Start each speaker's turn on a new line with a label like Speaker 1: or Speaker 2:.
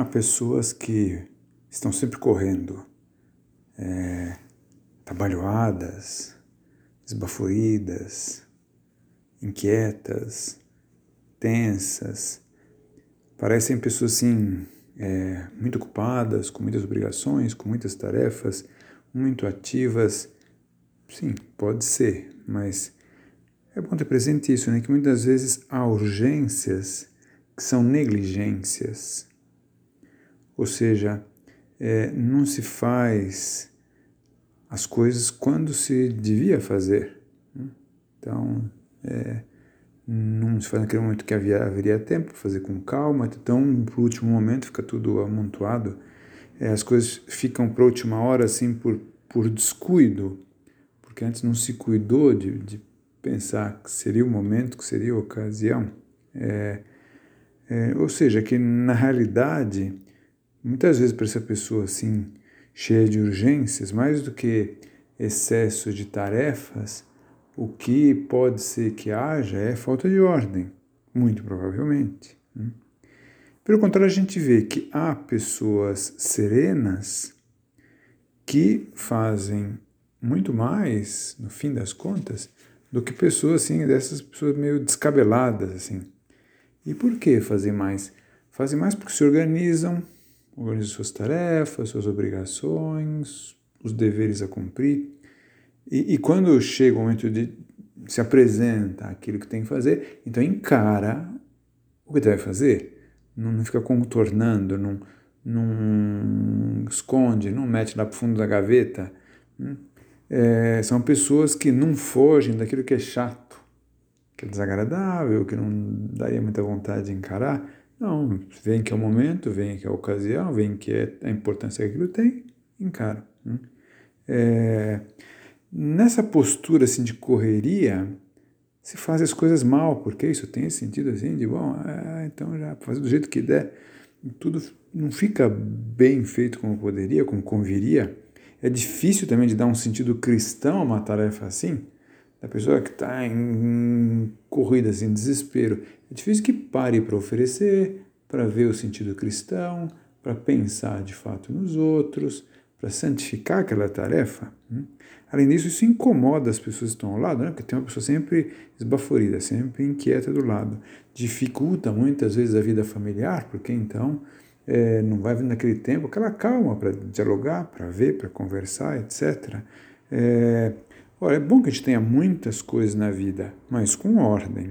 Speaker 1: Há pessoas que estão sempre correndo, é, trabalhadas, esbaforidas, inquietas, tensas. Parecem pessoas assim, é, muito ocupadas, com muitas obrigações, com muitas tarefas, muito ativas. Sim, pode ser, mas é bom ter presente isso, né? Que muitas vezes há urgências que são negligências. Ou seja, é, não se faz as coisas quando se devia fazer. Né? Então, é, não se faz naquele momento que havia, haveria tempo, fazer com calma, então, por último momento, fica tudo amontoado. É, as coisas ficam para a última hora, assim, por, por descuido, porque antes não se cuidou de, de pensar que seria o momento, que seria a ocasião. É, é, ou seja, que na realidade Muitas vezes para essa pessoa assim, cheia de urgências, mais do que excesso de tarefas, o que pode ser que haja é falta de ordem, muito provavelmente. Né? Pelo contrário, a gente vê que há pessoas serenas que fazem muito mais, no fim das contas, do que pessoas assim, dessas pessoas meio descabeladas assim. E por que fazem mais? Fazem mais porque se organizam, organiza suas tarefas, suas obrigações, os deveres a cumprir. E, e quando chega o momento de se apresenta aquilo que tem que fazer, então encara o que deve fazer. Não, não fica contornando, não, não esconde, não mete lá para o fundo da gaveta. Hum? É, são pessoas que não fogem daquilo que é chato, que é desagradável, que não daria muita vontade de encarar não, vem que é o momento, vem que é a ocasião, vem que é a importância que aquilo tem, encara. Né? É, nessa postura assim de correria, se faz as coisas mal, porque isso tem esse sentido assim de, bom, é, então já fazer do jeito que der, tudo não fica bem feito como poderia, como conviria. É difícil também de dar um sentido cristão a uma tarefa assim, da pessoa que está em corrida, assim, desespero. É difícil que pare para oferecer, para ver o sentido cristão, para pensar de fato nos outros, para santificar aquela tarefa. Né? Além disso, isso incomoda as pessoas que estão ao lado, né? porque tem uma pessoa sempre esbaforida, sempre inquieta do lado. Dificulta muitas vezes a vida familiar, porque então é, não vai vir naquele tempo aquela calma para dialogar, para ver, para conversar, etc. É, Ora, é bom que a gente tenha muitas coisas na vida, mas com ordem.